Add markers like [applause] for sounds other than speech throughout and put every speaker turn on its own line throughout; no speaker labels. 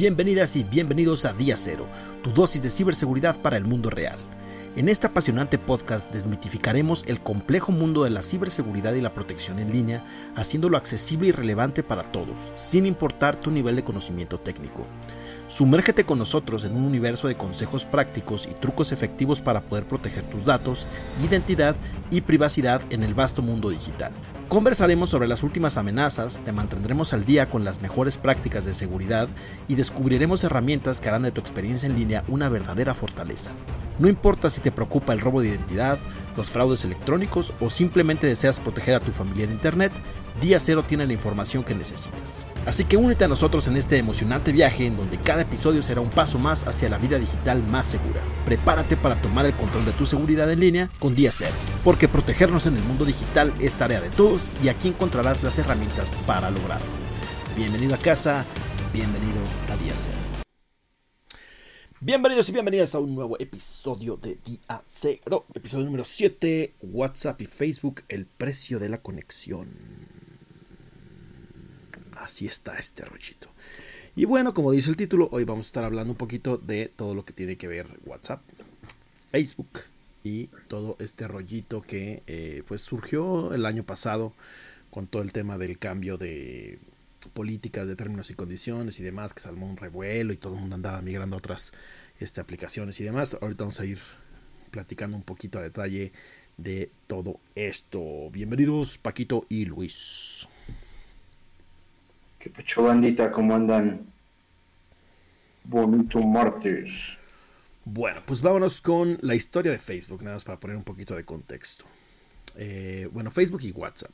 Bienvenidas y bienvenidos a Día Cero, tu dosis de ciberseguridad para el mundo real. En este apasionante podcast desmitificaremos el complejo mundo de la ciberseguridad y la protección en línea, haciéndolo accesible y relevante para todos, sin importar tu nivel de conocimiento técnico. Sumérgete con nosotros en un universo de consejos prácticos y trucos efectivos para poder proteger tus datos, identidad y privacidad en el vasto mundo digital. Conversaremos sobre las últimas amenazas, te mantendremos al día con las mejores prácticas de seguridad y descubriremos herramientas que harán de tu experiencia en línea una verdadera fortaleza. No importa si te preocupa el robo de identidad, los fraudes electrónicos o simplemente deseas proteger a tu familia en Internet, Día Cero tiene la información que necesitas. Así que únete a nosotros en este emocionante viaje en donde cada episodio será un paso más hacia la vida digital más segura. Prepárate para tomar el control de tu seguridad en línea con Día Cero, porque protegernos en el mundo digital es tarea de todos y aquí encontrarás las herramientas para lograrlo. Bienvenido a casa, bienvenido a Día Cero. Bienvenidos y bienvenidas a un nuevo episodio de Día Cero, episodio número 7, WhatsApp y Facebook, el precio de la conexión así está este rollito. Y bueno, como dice el título, hoy vamos a estar hablando un poquito de todo lo que tiene que ver WhatsApp, Facebook y todo este rollito que eh, pues surgió el año pasado con todo el tema del cambio de políticas de términos y condiciones y demás, que salmó un revuelo y todo el mundo andaba migrando a otras este, aplicaciones y demás. Ahorita vamos a ir platicando un poquito a detalle de todo esto. Bienvenidos Paquito y Luis.
¿Qué pecho bandita? ¿Cómo andan? Bonito martes.
Bueno, pues vámonos con la historia de Facebook, nada más para poner un poquito de contexto. Eh, bueno, Facebook y WhatsApp.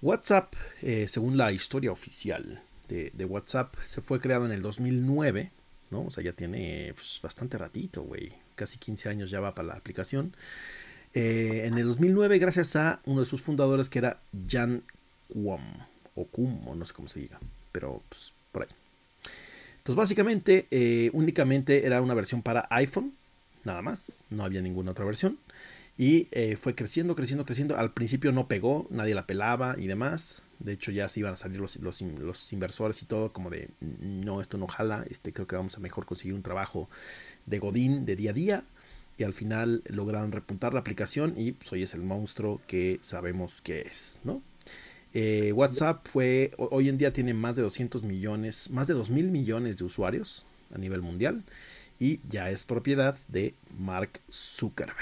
WhatsApp, eh, según la historia oficial de, WhatsApp, se fue creado en el 2009, ¿no? O sea, ya tiene pues, bastante ratito, güey. Casi 15 años ya va para la aplicación. Eh, en el 2009, gracias a uno de sus fundadores que era Jan Kuom o cum, o no sé cómo se diga, pero pues, por ahí. Entonces básicamente eh, únicamente era una versión para iPhone, nada más, no había ninguna otra versión. Y eh, fue creciendo, creciendo, creciendo. Al principio no pegó, nadie la pelaba y demás. De hecho ya se iban a salir los, los, los, inversores y todo como de, no, esto no jala, este, creo que vamos a mejor conseguir un trabajo de Godín de día a día. Y al final lograron repuntar la aplicación y pues hoy es el monstruo que sabemos que es, ¿no? Eh, WhatsApp fue, hoy en día tiene más de 200 millones, más de 2 mil millones de usuarios a nivel mundial y ya es propiedad de Mark Zuckerberg,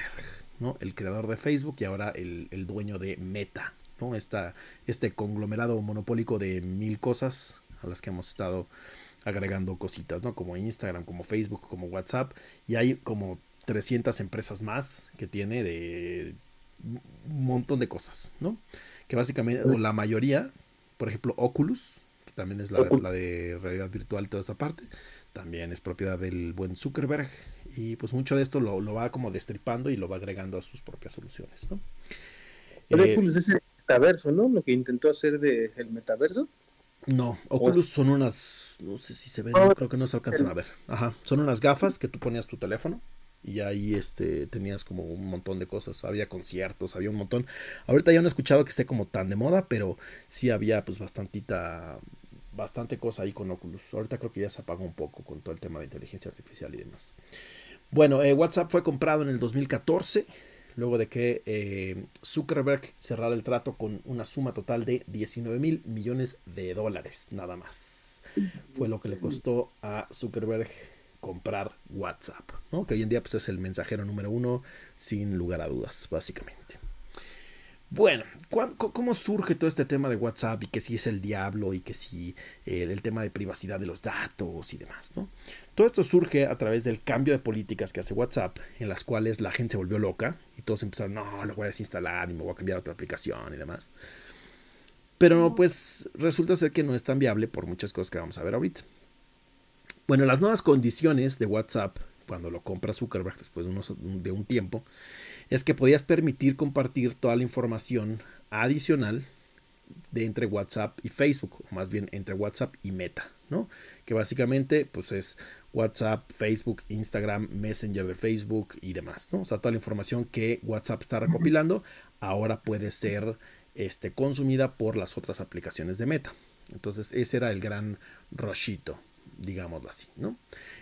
¿no? el creador de Facebook y ahora el, dueño de Meta, ¿no? este conglomerado monopólico de mil cosas a las que hemos estado agregando cositas, ¿no? como Instagram, como Facebook, como WhatsApp y hay como 300 empresas más que tiene de un montón de cosas, ¿no? que básicamente, o la mayoría, por ejemplo, Oculus, que también es la, de realidad virtual, toda esta parte, también es propiedad del buen Zuckerberg. Y pues mucho de esto lo, va como destripando y lo va agregando a sus propias soluciones, ¿no?
Eh, Oculus es el metaverso, ¿no? Lo que intentó hacer del el metaverso.
No, Oculus son unas, no sé si se ven, creo que no se alcanzan a ver. Ajá, son unas gafas que tú ponías tu teléfono y ahí este tenías como un montón de cosas, había conciertos, había un montón. Ahorita ya no he escuchado que esté como tan de moda, pero sí había pues bastantita bastante cosa ahí con Oculus. Ahorita creo que ya se apagó un poco con todo el tema de inteligencia artificial y demás. Bueno, eh, WhatsApp fue comprado en el 2014, luego de que eh, Zuckerberg cerrara el trato con una suma total de 19 mil millones de dólares, nada más. Fue lo que le costó a Zuckerberg comprar WhatsApp, ¿no? que hoy en día pues, es el mensajero número uno, sin lugar a dudas, básicamente. Bueno, ¿cómo surge todo este tema de WhatsApp y que si es el diablo y que si eh, el tema de privacidad de los datos y demás? ¿no? Todo esto surge a través del cambio de políticas que hace WhatsApp, en las cuales la gente se volvió loca y todos empezaron, no, lo voy a desinstalar y me voy a cambiar a otra aplicación y demás. Pero pues resulta ser que no es tan viable por muchas cosas que vamos a ver ahorita. Bueno, las nuevas condiciones de WhatsApp, cuando lo compra Zuckerberg después de, un tiempo, es que podías permitir compartir toda la información adicional de entre WhatsApp y Facebook, o más bien entre WhatsApp y Meta, ¿no? Que básicamente pues es WhatsApp, Facebook, Instagram, Messenger de Facebook y demás, ¿no? O sea, toda la información que WhatsApp está recopilando ahora puede ser este, consumida por las otras aplicaciones de Meta. Entonces, ese era el gran rollito digámoslo así, ¿no?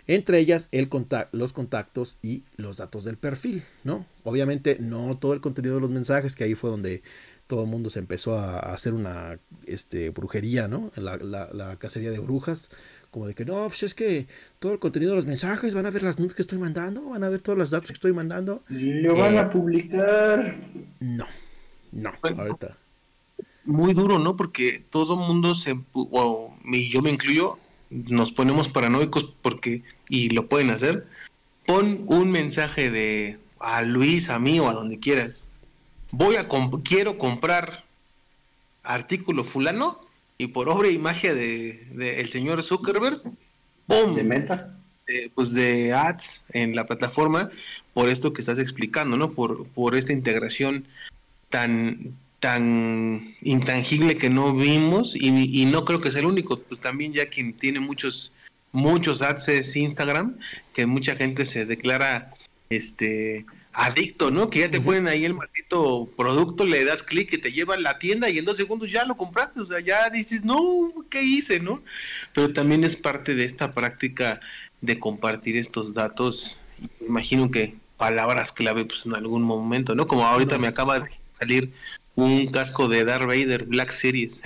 Entre ellas el los contactos y los datos del perfil, ¿no? Obviamente no todo el contenido de los mensajes, que ahí fue donde todo el mundo se empezó a, hacer una este, brujería, ¿no? La, la, cacería de brujas, como de que no, pues es que todo el contenido de los mensajes, van a ver las nudes que estoy mandando, van a ver todos los datos que estoy mandando.
Lo van a eh, publicar.
No, no, ahorita.
Muy duro, ¿no? Porque todo el mundo se, o yo me incluyo, nos ponemos paranoicos porque, y lo pueden hacer, pon un mensaje de a Luis, a mí o a donde quieras. Voy a quiero comprar artículo fulano y por obra y magia de, el señor Zuckerberg, ¡pum!
De meta.
pues de ads en la plataforma por esto que estás explicando, ¿no? Por, por esta integración tan, tan intangible que no vimos y, no creo que sea el único, pues también ya quien tiene muchos muchos ads es Instagram, que mucha gente se declara este adicto, ¿no? Que ya te ponen ahí el maldito producto, le das clic y te lleva a la tienda y en dos segundos ya lo compraste, o sea, ya dices, no, ¿qué hice, no? Pero también es parte de esta práctica de compartir estos datos, imagino que palabras clave pues en algún momento, ¿no? Como ahorita me acaba de salir un casco de Darth Vader Black Series.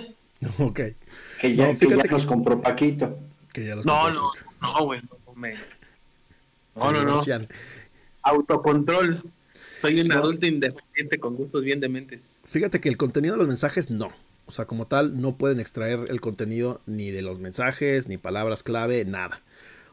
[laughs]
ok.
Que ya, los compró Paquito.
Que ya los no, no, no, güey, no, me... no, no, no. Autocontrol. Soy un adulto independiente con gustos bien dementes.
Fíjate que el contenido de los mensajes no. O sea, como tal, no pueden extraer el contenido ni de los mensajes, ni palabras clave, nada.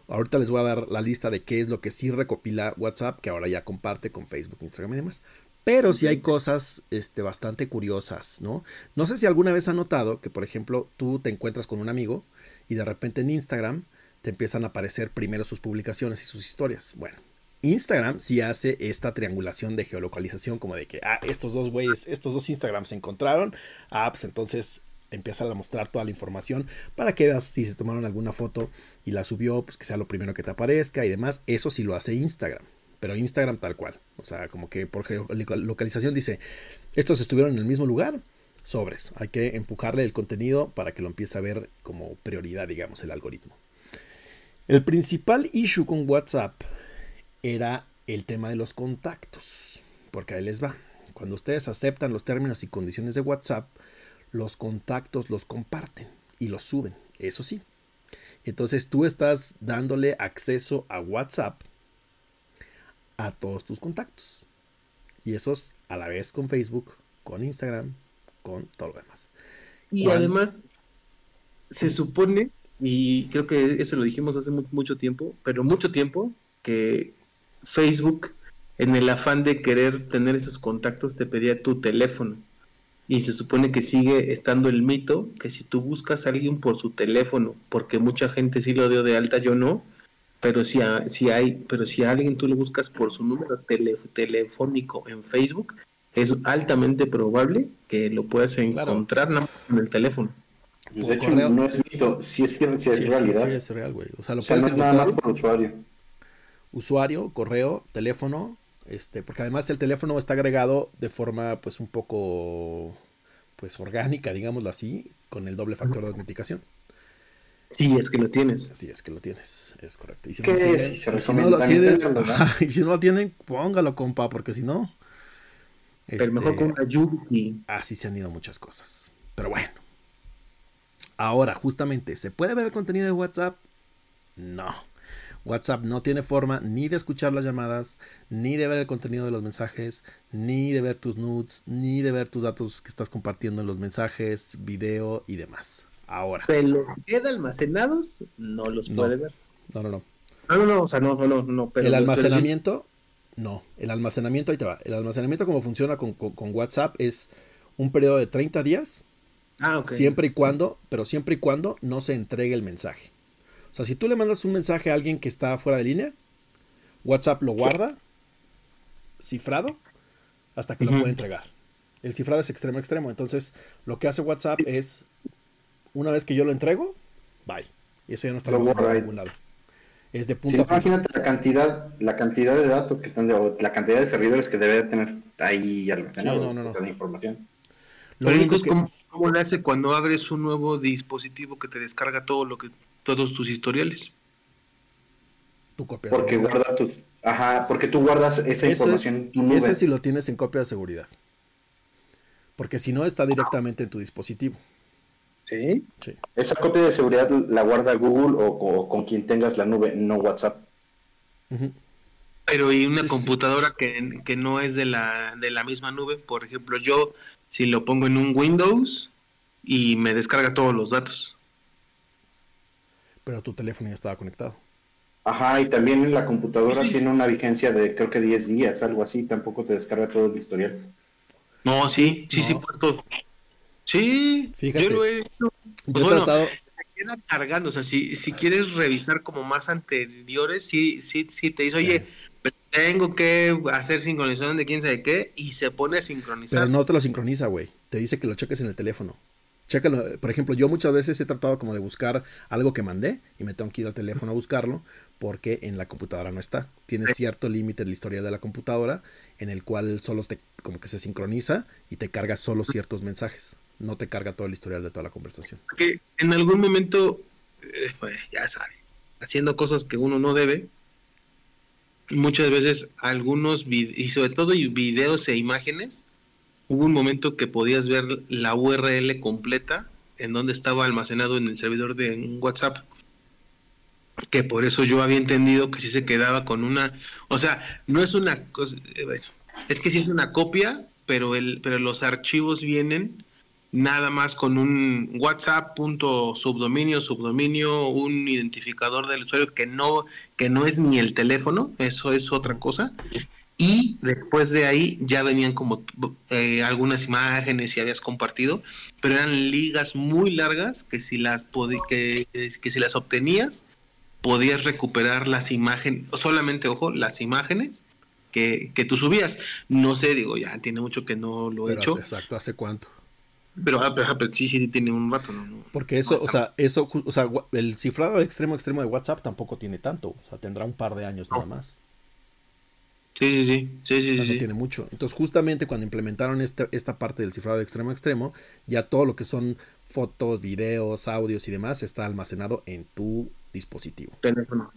Ahorita les voy a dar la lista de qué es lo que sí recopila WhatsApp, que ahora ya comparte con Facebook, Instagram y demás. Pero sí hay cosas este, bastante curiosas, ¿no? No sé si alguna vez han notado que, por ejemplo, tú te encuentras con un amigo y de repente en Instagram te empiezan a aparecer primero sus publicaciones y sus historias. Bueno, Instagram sí hace esta triangulación de geolocalización, como de que, ah, estos dos güeyes, estos dos Instagrams se encontraron. Ah, pues entonces empiezan a mostrar toda la información para que veas si se tomaron alguna foto y la subió, pues que sea lo primero que te aparezca y demás. Eso sí lo hace Instagram pero Instagram tal cual. O sea, como que por localización dice, estos estuvieron en el mismo lugar, sobres. Hay que empujarle el contenido para que lo empiece a ver como prioridad, digamos, el algoritmo. El principal issue con WhatsApp era el tema de los contactos, porque ahí les va. Cuando ustedes aceptan los términos y condiciones de WhatsApp, los contactos los comparten y los suben, eso sí. Entonces tú estás dándole acceso a WhatsApp a todos tus contactos. Y esos a la vez con Facebook, con Instagram, con todo lo demás.
Y además, se supone, y creo que eso lo dijimos hace mucho tiempo, pero mucho tiempo, que Facebook, en el afán de querer tener esos contactos, te pedía tu teléfono. Y se supone que sigue estando el mito que si tú buscas a alguien por su teléfono, porque mucha gente sí lo dio de alta, yo no, pero si, si hay, pero si a alguien tú lo buscas por su número telefónico en Facebook, es altamente probable que lo puedas encontrar en el teléfono.
Pues de hecho, no es mito, sí es, sí es realidad.
Sí, es real, güey. O sea, lo
puedes encontrar nada más por usuario.
Usuario, correo, teléfono, este, porque además el teléfono está agregado de forma, pues, un poco, pues, orgánica, digámoslo así, con el doble factor de autenticación.
Sí, es que lo tienes.
Sí, es que lo tienes, es correcto.
Y si, no, tienen,
si, no lo tienen, [laughs] y si no lo tienen, póngalo, compa, porque si no...
Pero mejor este, con una Yuki.
Así se han ido muchas cosas. Pero bueno. Ahora, justamente, ¿se puede ver el contenido de WhatsApp? No. WhatsApp no tiene forma ni de escuchar las llamadas, ni de ver el contenido de los mensajes, ni de ver tus nudes, ni de ver tus datos que estás compartiendo en los mensajes, video y demás. Ahora.
Pero queda almacenados, no los puede ver.
No, no, no.
No, no, no, o sea, no, no, no.
Pero el almacenamiento, no. El almacenamiento, ahí te va. El almacenamiento, como funciona con, WhatsApp, es un periodo de 30 días.
Ah, ok.
Siempre y cuando, pero siempre y cuando no se entregue el mensaje. O sea, si tú le mandas un mensaje a alguien que está fuera de línea, WhatsApp lo guarda cifrado hasta que lo puede entregar. El cifrado es extremo extremo. Entonces, lo que hace WhatsApp es una vez que yo lo entrego, bye. Y eso ya no está en ningún lado. Es de punto
Imagínate la cantidad, la cantidad de datos que están, la cantidad de servidores que debe tener ahí almacenado sí, no, no, no. información.
Lo único es que... cómo, lo hace cuando abres un nuevo dispositivo que te descarga todo lo que todos tus historiales.
Tu copia porque guarda tus, ajá, porque tú guardas esa información en
tu nube. Eso es si lo tienes en copia de seguridad. Porque si no está directamente en tu dispositivo.
¿Sí? sí. Esa copia de seguridad la guarda Google o, con quien tengas la nube, no WhatsApp.
Pero y una computadora Que, que, no es de la, de la misma nube, por ejemplo, yo si lo pongo en un Windows y me descarga todos los datos.
Pero tu teléfono ya estaba conectado.
Ajá, y también en la computadora tiene una vigencia de creo que 10 días, algo así, tampoco te descarga todo el historial.
No, sí, sí, sí, puesto. Sí, Fíjate, yo lo he hecho. Pues se queda cargando, o sea, si, si quieres revisar como más anteriores, sí, sí, sí te dice, oye, tengo que hacer sincronización de quién sabe qué, y se pone a sincronizar.
Pero no te lo sincroniza, güey. Te dice que lo cheques en el teléfono. Chécalo. Por ejemplo, yo muchas veces he tratado como de buscar algo que mandé y me tengo que ir al teléfono a buscarlo porque en la computadora no está. Tiene cierto límite en la historia de la computadora en el cual solo te, como que se sincroniza y te carga solo ciertos mensajes. No te carga todo el historial de toda la conversación.
Que en algún momento, eh, pues, ya sabe, haciendo cosas que uno no debe, muchas veces algunos, y sobre todo videos e imágenes, hubo un momento que podías ver la URL completa en donde estaba almacenado en el servidor de WhatsApp. Que por eso yo había entendido que sí se quedaba con una. O sea, no es una cosa. Eh, es que sí es una copia, pero, el, pero los archivos vienen nada más con un WhatsApp punto subdominio, subdominio, un identificador del usuario que no, que no es ni el teléfono, eso es otra cosa, y después de ahí ya venían como eh, algunas imágenes y habías compartido, pero eran ligas muy largas que si las que, que si las obtenías podías recuperar las imágenes, solamente ojo, las imágenes que, que tú subías. No sé, digo, ya tiene mucho que no lo he hecho.
exacto, ¿hace cuánto?
Pero, ah, pero, sí, sí tiene un rato, ¿no?
Porque eso, o sea, eso, o sea, el cifrado de extremo a extremo de WhatsApp tampoco tiene tanto, o sea, tendrá un par de años nada más.
Sí, sí, sí, sí, sí,
no tiene mucho. Entonces, justamente cuando implementaron esta, esta parte del cifrado de extremo a extremo, ya todo lo que son fotos, videos, audios y demás está almacenado en tu dispositivo.
Teléfono.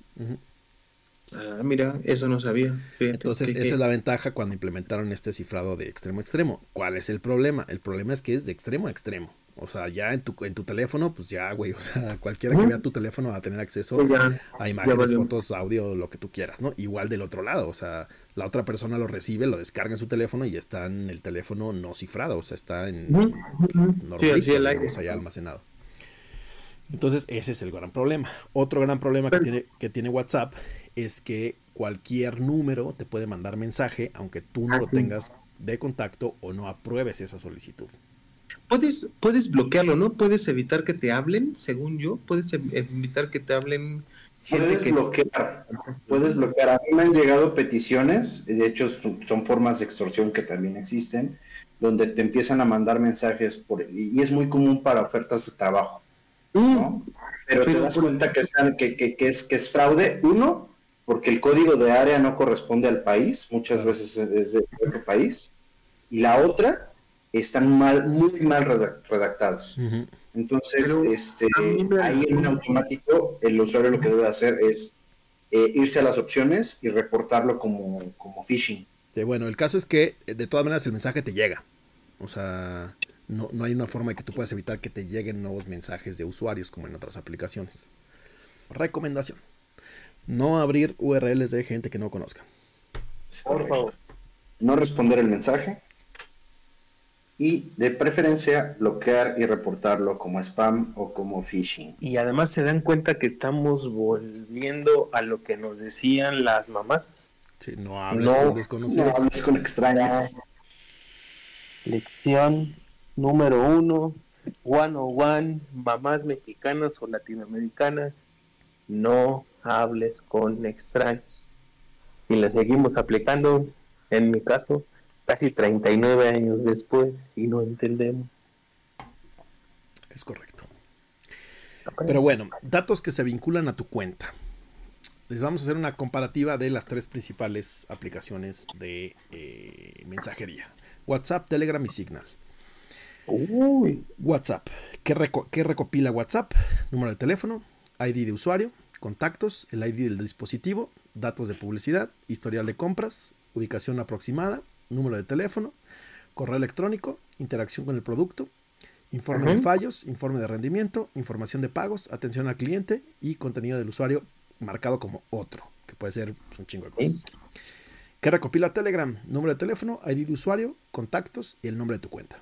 Ah, mira, eso no sabía.
Entonces, esa es la ventaja cuando implementaron este cifrado de extremo a extremo. ¿Cuál es el problema? El problema es que es de extremo a extremo. O sea, ya en tu, en tu teléfono, pues ya, güey, [laughs] o sea, cualquiera que vea tu teléfono va a tener acceso pues a imágenes, fotos, audio, lo que tú quieras, ¿no? Igual del otro lado, o sea, la otra persona lo recibe, lo descarga en su teléfono y está en el teléfono no cifrado, o sea, está en normal, sí, allá almacenado. Entonces, ese es el gran problema. Otro gran problema que tiene, que tiene WhatsApp es que cualquier número te puede mandar mensaje, aunque tú no lo tengas de contacto o no apruebes esa solicitud
puedes, puedes bloquearlo, ¿no? Puedes evitar que te hablen, según yo, puedes evitar que te hablen
puedes bloquear, puedes bloquear. A mí me han llegado peticiones, de hecho son, formas de extorsión que también existen, donde te empiezan a mandar mensajes por y es muy común para ofertas de trabajo, ¿no? Mm. Pero, te das cuenta que, que, que, es, que es fraude, uno, porque el código de área no corresponde al país, muchas veces es de otro país, y la otra, están mal, muy mal redactados. Entonces, este, ahí en automático, el usuario lo que debe hacer es eh, irse a las opciones y reportarlo como, como phishing.
bueno, el caso es que eh, de todas maneras el mensaje te llega. O sea, no, no hay una forma de que tú puedas evitar que te lleguen nuevos mensajes de usuarios como en otras aplicaciones. Recomendación. No abrir URLs de gente que no conozca.
Por favor. No responder el mensaje y de preferencia bloquear y reportarlo como spam o como phishing.
Y además se dan cuenta que estamos volviendo a lo que nos decían las mamás.
Sí, no hables con desconocidos.
No hables con extraños.
Lección número uno, one on one, mamás mexicanas o latinoamericanas, no hables con extraños. Y la seguimos aplicando, en mi caso, casi 39 años después y no entendemos.
Es correcto. Pero bueno, datos que se vinculan a tu cuenta. Les vamos a hacer una comparativa de las tres principales aplicaciones de eh, mensajería. WhatsApp, Telegram y Signal. WhatsApp. ¿Qué, ¿Qué, recopila WhatsApp? Número de teléfono, ID de usuario, contactos, el ID del dispositivo, datos de publicidad, historial de compras, ubicación aproximada, número de teléfono, correo electrónico, interacción con el producto, informe de fallos, informe de rendimiento, información de pagos, atención al cliente y contenido del usuario marcado como otro, que puede ser un chingo de cosas. ¿Qué recopila Telegram? Número de teléfono, ID de usuario, contactos y el nombre de tu cuenta.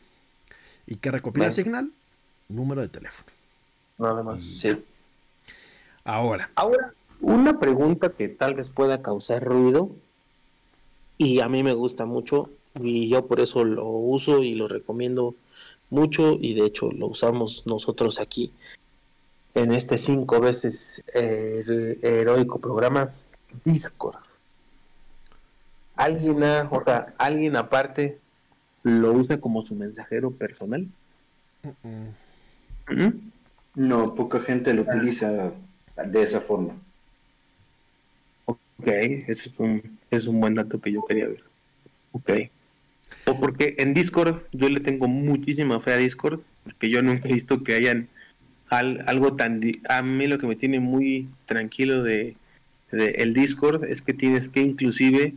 ¿Y qué recopila Signal? Número de teléfono.
Nada más. Sí.
Ahora.
Ahora, una pregunta que tal vez pueda causar ruido y a mí me gusta mucho y yo por eso lo uso y lo recomiendo mucho y de hecho lo usamos nosotros aquí en este cinco veces heroico programa Discord. ¿Alguien, ¿Alguien aparte lo usa como su mensajero personal?
¿Mm? No, poca gente lo utiliza de esa forma.
Ok, eso es un, es un buen dato que yo quería ver. Ok. O porque en Discord yo le tengo muchísima fe a Discord, porque yo nunca he visto que hayan algo tan... A mí lo que me tiene muy tranquilo de, el Discord es que tienes que inclusive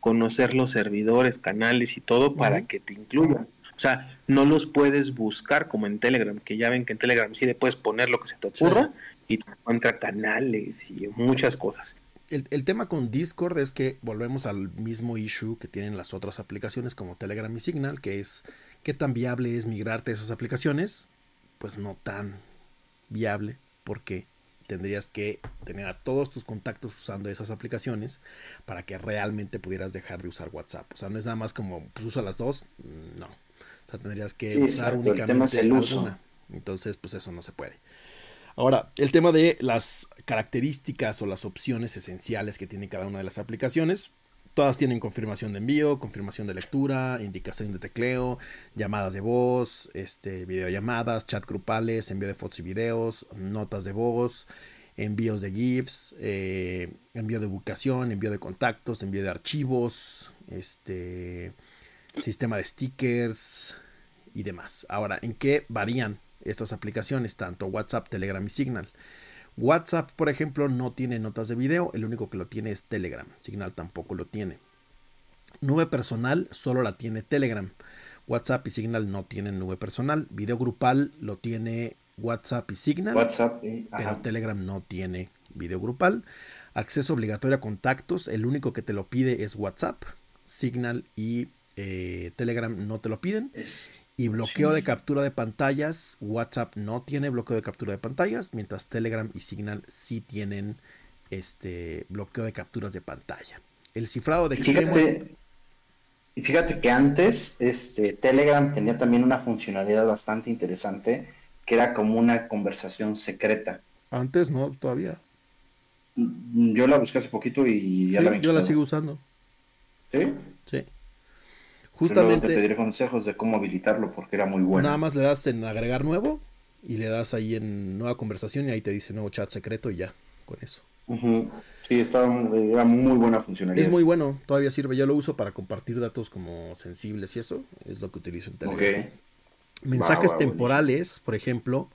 conocer los servidores, canales y todo para que te incluyan. O sea, no los puedes buscar como en Telegram, que ya ven que en Telegram sí le puedes poner lo que se te ocurra y te encuentra canales y muchas cosas.
El, tema con Discord es que volvemos al mismo issue que tienen las otras aplicaciones como Telegram y Signal, que es qué tan viable es migrarte a esas aplicaciones. Pues no tan viable porque tendrías que tener a todos tus contactos usando esas aplicaciones para que realmente pudieras dejar de usar WhatsApp. O sea, no es nada más como, pues uso las dos, no. O sea, tendrías que usar únicamente el una. Entonces, pues eso no se puede. Ahora, el tema de las características o las opciones esenciales que tiene cada una de las aplicaciones. Todas tienen confirmación de envío, confirmación de lectura, indicación de tecleo, llamadas de voz, este, videollamadas, chat grupales, envío de fotos y videos, notas de voz, envíos de GIFs, eh, envío de ubicación, envío de contactos, envío de archivos, este, sistema de stickers y demás. Ahora, ¿en qué varían estas aplicaciones, tanto WhatsApp, Telegram y Signal. WhatsApp, por ejemplo, no tiene notas de video, el único que lo tiene es Telegram. Signal tampoco lo tiene. Nube personal solo la tiene Telegram. WhatsApp y Signal no tienen nube personal. Video grupal lo tiene WhatsApp y Signal.
WhatsApp,
pero Telegram no tiene video grupal. Acceso obligatorio a contactos, el único que te lo pide es WhatsApp, Signal y eh, Telegram no te lo piden. Y bloqueo de captura de pantallas, WhatsApp no tiene bloqueo de captura de pantallas, mientras Telegram y Signal sí tienen este bloqueo de capturas de pantalla. El cifrado de
fíjate, y fíjate que antes este, Telegram tenía también una funcionalidad bastante interesante, que era como una conversación secreta.
Antes no, todavía.
Mm, yo la busqué hace poquito y
ya la Yo la sigo usando.
¿Sí?
Sí.
Justamente. te pediré consejos de cómo habilitarlo porque era muy bueno.
Nada más le das en agregar nuevo y le das ahí en nueva conversación y ahí te dice nuevo chat secreto y ya, con eso.
Sí, estaba, era muy buena funcionalidad.
Es muy bueno, todavía sirve. Yo lo uso para compartir datos como sensibles y eso es lo que utilizo en Telegram. Mensajes temporales, por ejemplo,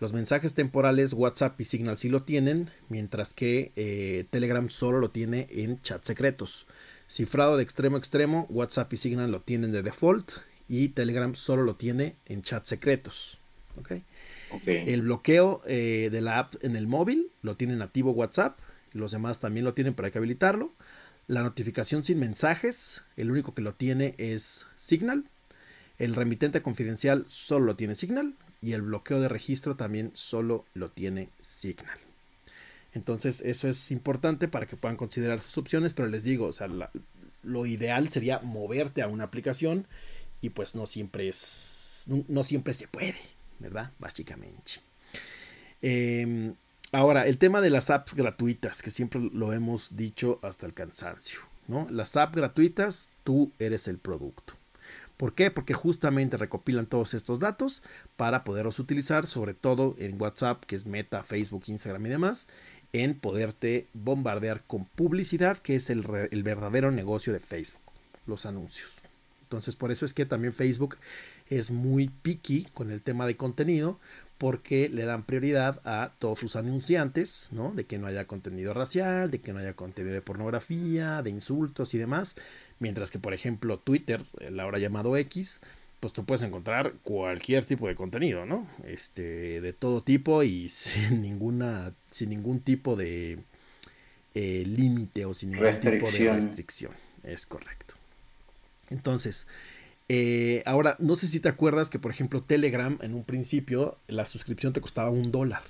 los mensajes temporales WhatsApp y Signal sí lo tienen, mientras que eh, Telegram solo lo tiene en chat secretos. Cifrado de extremo a extremo, WhatsApp y Signal lo tienen de default y Telegram solo lo tiene en chat secretos. ¿okay? El bloqueo eh, de la app en el móvil lo tiene nativo WhatsApp, los demás también lo tienen, pero hay que habilitarlo. La notificación sin mensajes, el único que lo tiene es Signal. El remitente confidencial solo lo tiene Signal y el bloqueo de registro también solo lo tiene Signal. Entonces eso es importante para que puedan considerar sus opciones, pero les digo, o sea, lo ideal sería moverte a una aplicación y pues no siempre es, no, siempre se puede, ¿verdad? Básicamente. Em, ahora, el tema de las apps gratuitas, que siempre lo hemos dicho hasta el cansancio, ¿no? Las apps gratuitas, tú eres el producto. ¿Por qué? Porque justamente recopilan todos estos datos para poderlos utilizar, sobre todo en WhatsApp, que es Meta, Facebook, Instagram y demás, en poderte bombardear con publicidad, que es el, verdadero negocio de Facebook, los anuncios. Entonces, por eso es que también Facebook es muy picky con el tema de contenido, porque le dan prioridad a todos sus anunciantes, ¿no? De que no haya contenido racial, de que no haya contenido de pornografía, de insultos y demás. Mientras que, por ejemplo, Twitter, el ahora llamado X, pues tú puedes encontrar cualquier tipo de contenido, ¿no? Este, de todo tipo y [laughs] sin ninguna, sin ningún tipo de eh, límite o sin ningún tipo de restricción. Es correcto. Entonces, eh, ahora, no sé si te acuerdas que, por ejemplo, Telegram en un principio la suscripción te costaba un dólar.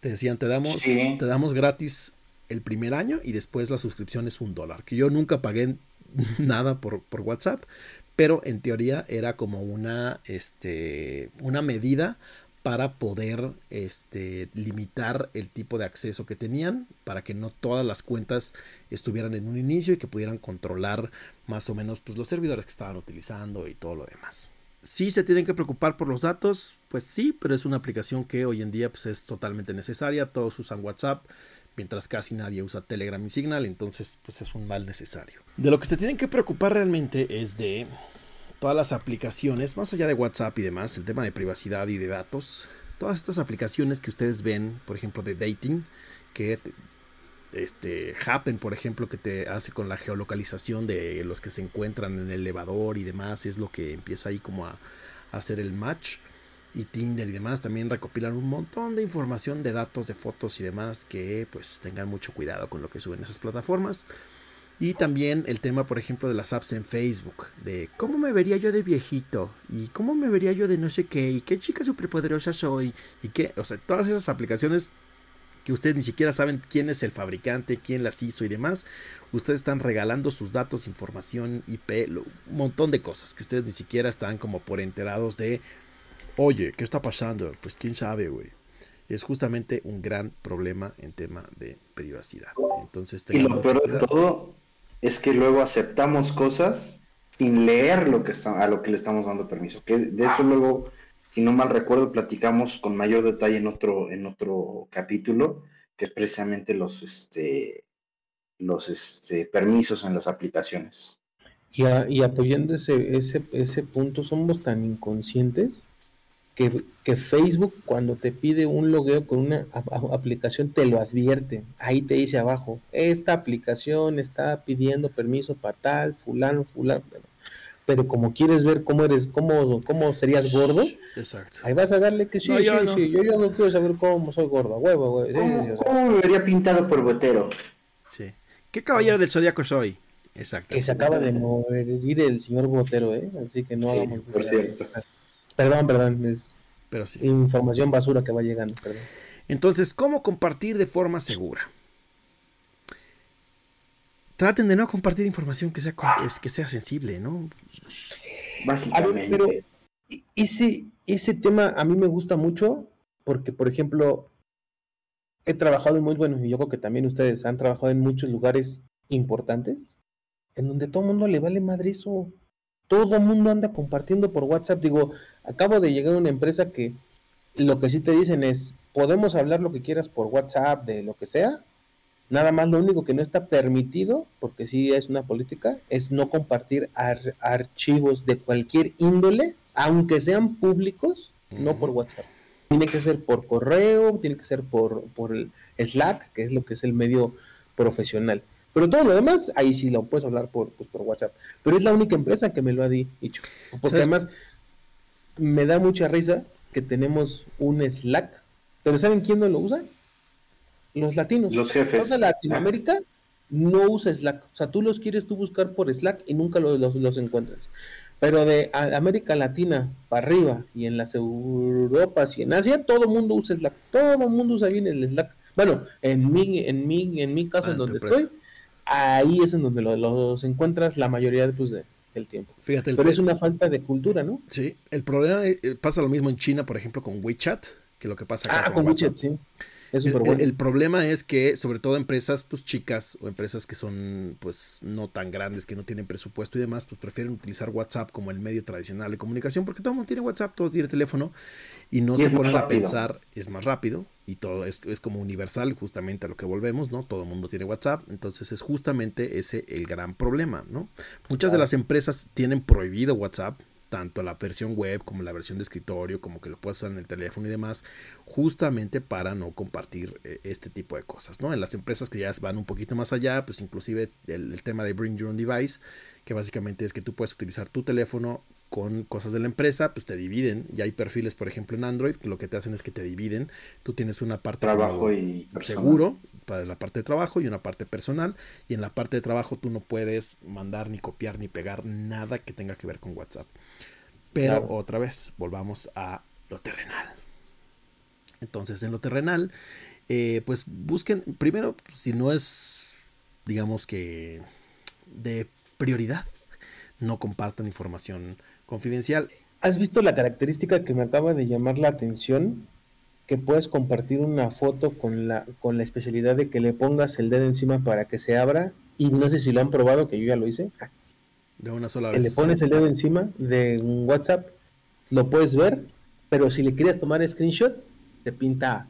Te decían, te damos, te damos gratis el primer año y después la suscripción es un dólar. Que yo nunca pagué [laughs] nada por, por WhatsApp, pero en teoría era como una, este, una medida para poder este, limitar el tipo de acceso que tenían, para que no todas las cuentas estuvieran en un inicio y que pudieran controlar más o menos pues, los servidores que estaban utilizando y todo lo demás. Sí se tienen que preocupar por los datos, pues sí, pero es una aplicación que hoy en día pues, es totalmente necesaria, todos usan WhatsApp, mientras casi nadie usa Telegram y Signal, entonces pues es un mal necesario. De lo que se tienen que preocupar realmente es de todas las aplicaciones, más allá de WhatsApp y demás, el tema de privacidad y de datos, todas estas aplicaciones que ustedes ven, por ejemplo, de dating, que este Happen, por ejemplo, que te hace con la geolocalización de los que se encuentran en el elevador y demás, es lo que empieza ahí como a, a hacer el match. Y Tinder y demás también recopilan un montón de información de datos, de fotos y demás que pues tengan mucho cuidado con lo que suben esas plataformas. Y también el tema, por ejemplo, de las apps en Facebook, de cómo me vería yo de viejito, y cómo me vería yo de no sé qué, y qué chica superpoderosa soy, y qué, o sea, todas esas aplicaciones que ustedes ni siquiera saben quién es el fabricante, quién las hizo y demás, ustedes están regalando sus datos, información, IP, un montón de cosas que ustedes ni siquiera están como por enterados de, oye, ¿qué está pasando? Pues quién sabe, güey. Es justamente un gran problema en tema de privacidad. Entonces,
y lo peor de todo es que luego aceptamos cosas sin leer lo que a lo que le estamos dando permiso. Que de eso luego, si no mal recuerdo, platicamos con mayor detalle en otro, en otro capítulo, que es precisamente los, este, los este, permisos en las aplicaciones.
Y, y apoyando ese, ese, ese punto, somos tan inconscientes que, Facebook cuando te pide un logueo con una aplicación te lo advierte. Ahí te dice abajo, esta aplicación está pidiendo permiso para tal, fulano, fulano. Pero como quieres ver cómo eres, cómo, cómo serías gordo, Exacto. ahí vas a darle que sí, sí, sí. Yo, yo no quiero saber cómo soy gordo, huevo, güey.
¿Cómo, me vería pintado por botero?
Sí. ¿Qué caballero del zodiaco soy? Exacto.
Que se acaba de morir el señor Botero, ¿eh? Así que no
hagamos. Por cierto.
Perdón, perdón, es Pero sí. información basura que va llegando. Perdón.
Entonces, ¿cómo compartir de forma segura? Traten de no compartir información que sea, que sea sensible, ¿no?
Básicamente. pero ese, ese tema a mí me gusta mucho porque, por ejemplo, he trabajado muy bueno, y yo creo que también ustedes han trabajado en muchos lugares importantes, en donde todo el mundo le vale madre eso todo mundo anda compartiendo por WhatsApp. Digo, acabo de llegar a una empresa que lo que sí te dicen es, podemos hablar lo que quieras por WhatsApp, de lo que sea. Nada más lo único que no está permitido, porque sí es una política, es no compartir archivos de cualquier índole, aunque sean públicos, no por WhatsApp. Tiene que ser por correo, tiene que ser por, por el Slack, que es lo que es el medio profesional. Pero todo lo demás, ahí sí lo puedes hablar por, pues, por WhatsApp. Pero es la única empresa que me lo ha dicho. Porque además me da mucha risa que tenemos un Slack. Pero ¿saben quién no lo usa? Los latinos.
Los jefes.
Toda Latinoamérica no usa Slack. O sea, tú los quieres tú buscar por Slack y nunca los, los, encuentras. Pero de América Latina para arriba y en las Europas y en Asia, todo el mundo usa Slack. Todo el mundo usa bien el Slack. Bueno, en mi, en mi, en mi caso, ah, en donde estoy, ahí es en donde los, encuentras la mayoría pues, de, del tiempo. Fíjate, Pero es una falta de cultura, ¿no?
Sí, el problema eh, pasa lo mismo en China, por ejemplo, con WeChat, que lo que pasa
acá ah, con, WeChat, sí.
Es el, bueno. el, problema es que, sobre todo empresas pues chicas o empresas que son pues no tan grandes, que no tienen presupuesto y demás, pues prefieren utilizar WhatsApp como el medio tradicional de comunicación, porque todo el mundo tiene WhatsApp, todo tiene teléfono, y no se ponen a pensar, es más rápido, y todo es, es, como universal, justamente a lo que volvemos, ¿no? Todo el mundo tiene WhatsApp, entonces es justamente ese el gran problema, ¿no? Muchas de las empresas tienen prohibido WhatsApp, tanto la versión web como la versión de escritorio, como que lo puedes usar en el teléfono y demás, justamente para no compartir eh, este tipo de cosas, ¿no? En las empresas que ya van un poquito más allá, pues inclusive el, tema de Bring Your Own Device, que básicamente es que tú puedes utilizar tu teléfono con cosas de la empresa, pues te dividen. Ya hay perfiles, por ejemplo, en Android, que lo que te hacen es que te dividen. Tú tienes una parte
trabajo y
seguro para la parte de trabajo y una parte personal. Y en la parte de trabajo tú no puedes mandar ni copiar ni pegar nada que tenga que ver con WhatsApp. Pero otra vez, volvamos a lo terrenal. Entonces, en lo terrenal, eh, pues busquen, primero, si no es, digamos que, de prioridad, no compartan información confidencial.
¿Has visto la característica que me acaba de llamar la atención? Que puedes compartir una foto con la, con la especialidad de que le pongas el dedo encima para que se abra. Y no sé si lo han probado, que yo ya lo hice.
De una sola
vez. Le pones el dedo encima de un WhatsApp, lo puedes ver, pero si le quieres tomar screenshot, te pinta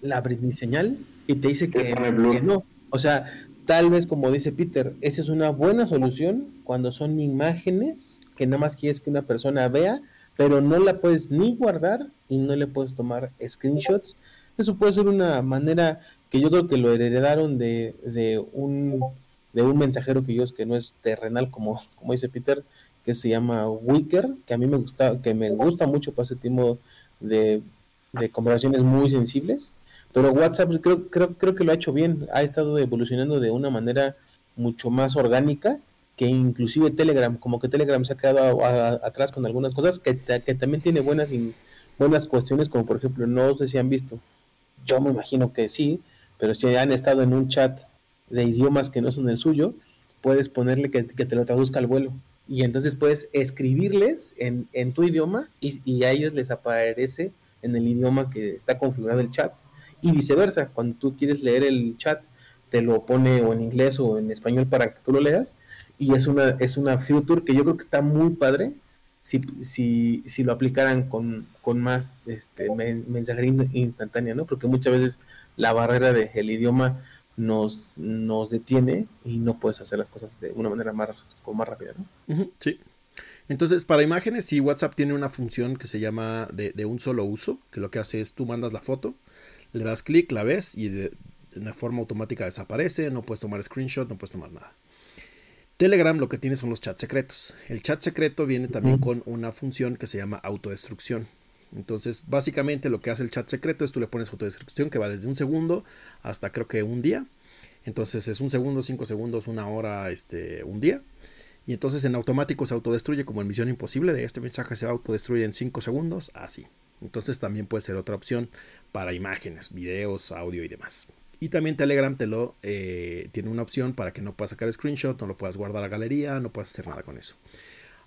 la Britney señal y te dice que, no. O sea, tal vez como dice Peter, esa es una buena solución cuando son imágenes que nada más quieres que una persona vea, pero no la puedes ni guardar y no le puedes tomar screenshots. Eso puede ser una manera que yo creo que lo heredaron de, de un de un mensajero que yo que no es terrenal como, como dice Peter, que se llama Wicker, que a mí me gusta, que me gusta mucho para ese tipo de, de conversaciones muy sensibles. Pero WhatsApp creo, creo, creo que lo ha hecho bien, ha estado evolucionando de una manera mucho más orgánica que inclusive Telegram, como que Telegram se ha quedado atrás con algunas cosas que, también tiene buenas, buenas cuestiones, como por ejemplo, no sé si han visto, yo me imagino que sí, pero si han estado en un chat de idiomas que no son el suyo, puedes ponerle que, te lo traduzca al vuelo. Y entonces puedes escribirles en, tu idioma y, a ellos les aparece en el idioma que está configurado el chat. Y viceversa, cuando tú quieres leer el chat, te lo pone o en inglés o en español para que tú lo leas. Y es una, es una feature que yo creo que está muy padre si, si, si lo aplicaran con, con más este, mensajería instantánea, ¿no? Porque muchas veces la barrera del idioma nos, nos detiene y no puedes hacer las cosas de una manera más, como más rápida, ¿no?
sí. Entonces, para imágenes, sí, WhatsApp tiene una función que se llama de, un solo uso, que lo que hace es tú mandas la foto, le das clic, la ves y de, de forma automática desaparece, no puedes tomar screenshot, no puedes tomar nada. Telegram lo que tiene son los chats secretos. El chat secreto viene también con una función que se llama autodestrucción. Entonces, básicamente lo que hace el chat secreto es tú le pones autodestrucción que va desde un segundo hasta creo que un día. Entonces es un segundo, cinco segundos, una hora, este, un día. Y entonces en automático se autodestruye como en Misión Imposible. De este mensaje se autodestruye en 5 segundos, así. Entonces también puede ser otra opción para imágenes, videos, audio y demás. Y también Telegram te lo eh, tiene una opción para que no puedas sacar screenshot, no lo puedas guardar a galería, no puedas hacer nada con eso.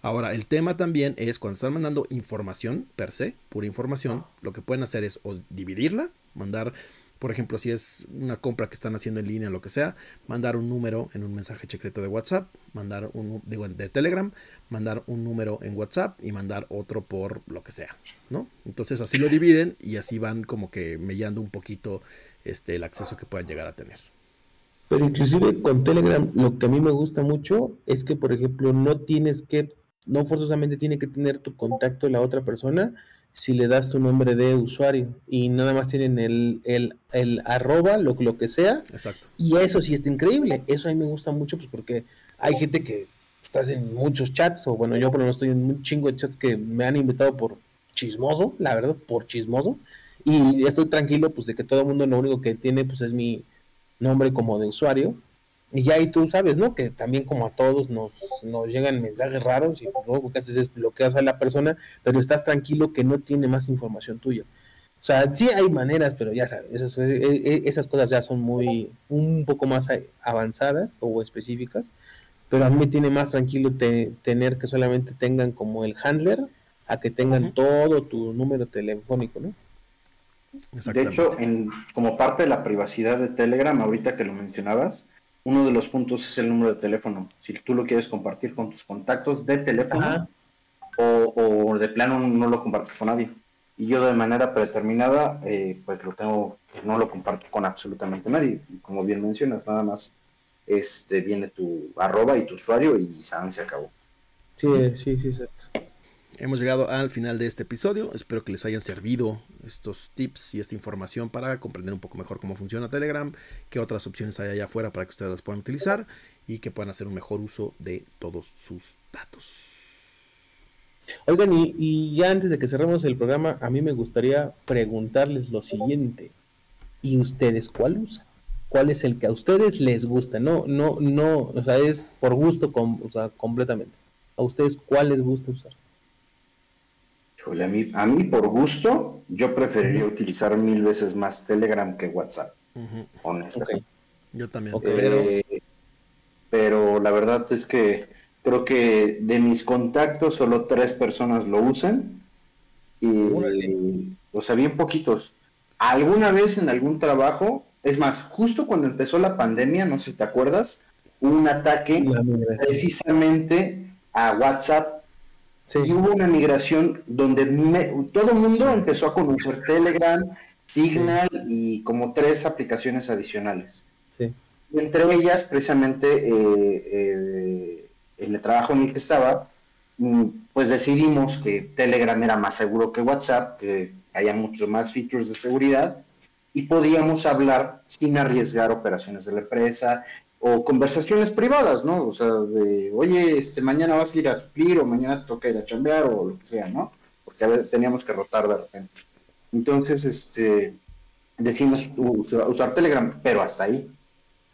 Ahora, el tema también es cuando están mandando información per se, pura información, lo que pueden hacer es o dividirla, mandar, por ejemplo, si es una compra que están haciendo en línea, lo que sea, mandar un número en un mensaje secreto de WhatsApp, mandar un digo, de Telegram, mandar un número en WhatsApp y mandar otro por lo que sea, ¿no? Entonces así lo dividen y así van como que mellando un poquito este el acceso que puedan llegar a tener.
Pero inclusive con Telegram lo que a mí me gusta mucho es que, por ejemplo, no tienes que no forzosamente tiene que tener tu contacto la otra persona si le das tu nombre de usuario y nada más tienen el, el, arroba, lo, lo que sea.
Exacto.
Y eso sí está increíble. Eso a mí me gusta mucho pues porque hay gente que estás en muchos chats, o bueno, yo por lo menos estoy en un chingo de chats que me han invitado por chismoso, la verdad, por chismoso. Y estoy tranquilo pues de que todo el mundo lo único que tiene pues es mi nombre como de usuario y ya ahí tú sabes, ¿no? Que también como a todos nos, nos llegan mensajes raros y pues, lo que haces es bloqueas a la persona, pero estás tranquilo que no tiene más información tuya. O sea, sí hay maneras, pero ya sabes, esas, e, e, esas cosas ya son muy, un poco más avanzadas o específicas, pero a mí me tiene más tranquilo tener que solamente tengan como el handler a que tengan todo tu número telefónico, ¿no?
De hecho, en, como parte de la privacidad de Telegram, ahorita que lo mencionabas, uno de los puntos es el número de teléfono. Si tú lo quieres compartir con tus contactos de teléfono o, de plano no lo compartes con nadie. Y yo de manera predeterminada, eh, pues lo tengo, no lo comparto con absolutamente nadie. Como bien mencionas, nada más este viene tu arroba y tu usuario y se acabó.
Sí, sí, sí, exacto.
Hemos llegado al final de este episodio. Espero que les hayan servido estos tips y esta información para comprender un poco mejor cómo funciona Telegram, qué otras opciones hay allá afuera para que ustedes las puedan utilizar y que puedan hacer un mejor uso de todos sus datos.
Oigan, y, ya antes de que cerremos el programa, a mí me gustaría preguntarles lo siguiente. ¿Y ustedes cuál usan? ¿Cuál es el que a ustedes les gusta? No, no, no, o sea, es por gusto, o sea, completamente. ¿A ustedes cuál les gusta usar?
A mí, a mí por gusto, yo preferiría utilizar mil veces más Telegram que WhatsApp. Honestamente.
Yo también.
Eh, pero la verdad es que Creo que de mis contactos solo tres personas lo usan. Y, o sea, bien poquitos. Alguna vez en algún trabajo, es más, justo cuando empezó la pandemia, no sé si te acuerdas, hubo un ataque precisamente a WhatsApp. Y hubo una migración donde todo el mundo empezó a conocer Telegram, Signal y como tres aplicaciones adicionales. Y entre ellas, precisamente, eh, eh, en el trabajo en el que estaba, mm, pues decidimos que Telegram era más seguro que WhatsApp, que haya muchos más features de seguridad y podíamos hablar sin arriesgar operaciones de la empresa o conversaciones privadas, ¿no? O sea, de, oye, este, mañana vas a ir a suplir o mañana toca ir a chambear o lo que sea, ¿no? Porque a ver, teníamos que rotar de repente. Entonces, este, decimos usar Telegram, pero hasta ahí.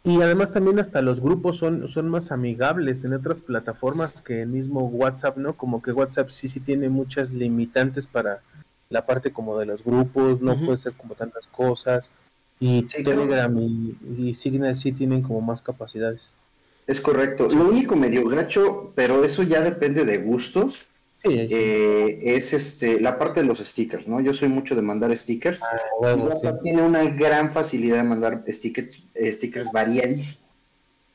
Y además también hasta los grupos son, son más amigables en otras plataformas que el mismo WhatsApp, ¿no? Como que WhatsApp sí sí tiene muchas limitantes para la parte como de los grupos, no puede ser como tantas cosas. Y Telegram y, Signal sí tienen como más capacidades.
Es correcto. Lo único medio gacho, pero eso ya depende de gustos, eh, es este la parte de los stickers, ¿no? Yo soy mucho de mandar stickers. Ah, tiene una gran facilidad de mandar stickers, eh, stickers variadísimos.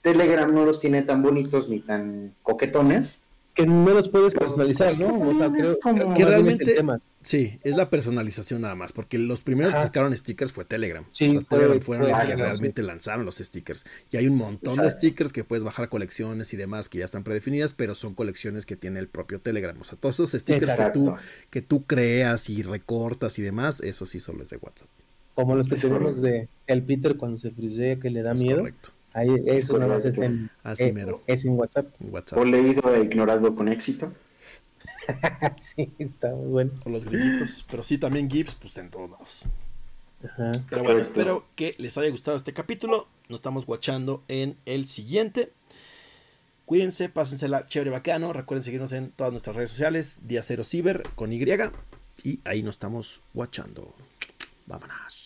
Telegram no los tiene tan bonitos ni tan coquetones,
que no los puedes personalizar, ¿no? O sea,
creo que realmente sí, es la personalización nada más, porque los primeros que sacaron stickers fue Telegram.
Sí,
fueron los que realmente lanzaron los stickers. Y hay un montón de stickers que puedes bajar colecciones y demás que ya están predefinidas, pero son colecciones que tiene el propio Telegram. O sea, todos esos stickers que tú, que tú creas y recortas y demás, eso sí solo es de WhatsApp.
Como los que tenemos de el Peter cuando se frisea que le da miedo. Correcto. Ahí, eso no es en,
Así
eh,
mero.
es en WhatsApp.
O leído e ignorado con éxito. [laughs]
sí, está muy bueno.
O los gritos. Pero sí, también GIFs, pues en todos lados. Pero bueno, espero que les haya gustado este capítulo. Nos estamos guachando en el siguiente. Cuídense, pásensela chévere bacano. Recuerden seguirnos en todas nuestras redes sociales. Día Cero Ciber con Y. Y ahí nos estamos guachando. Vámonos.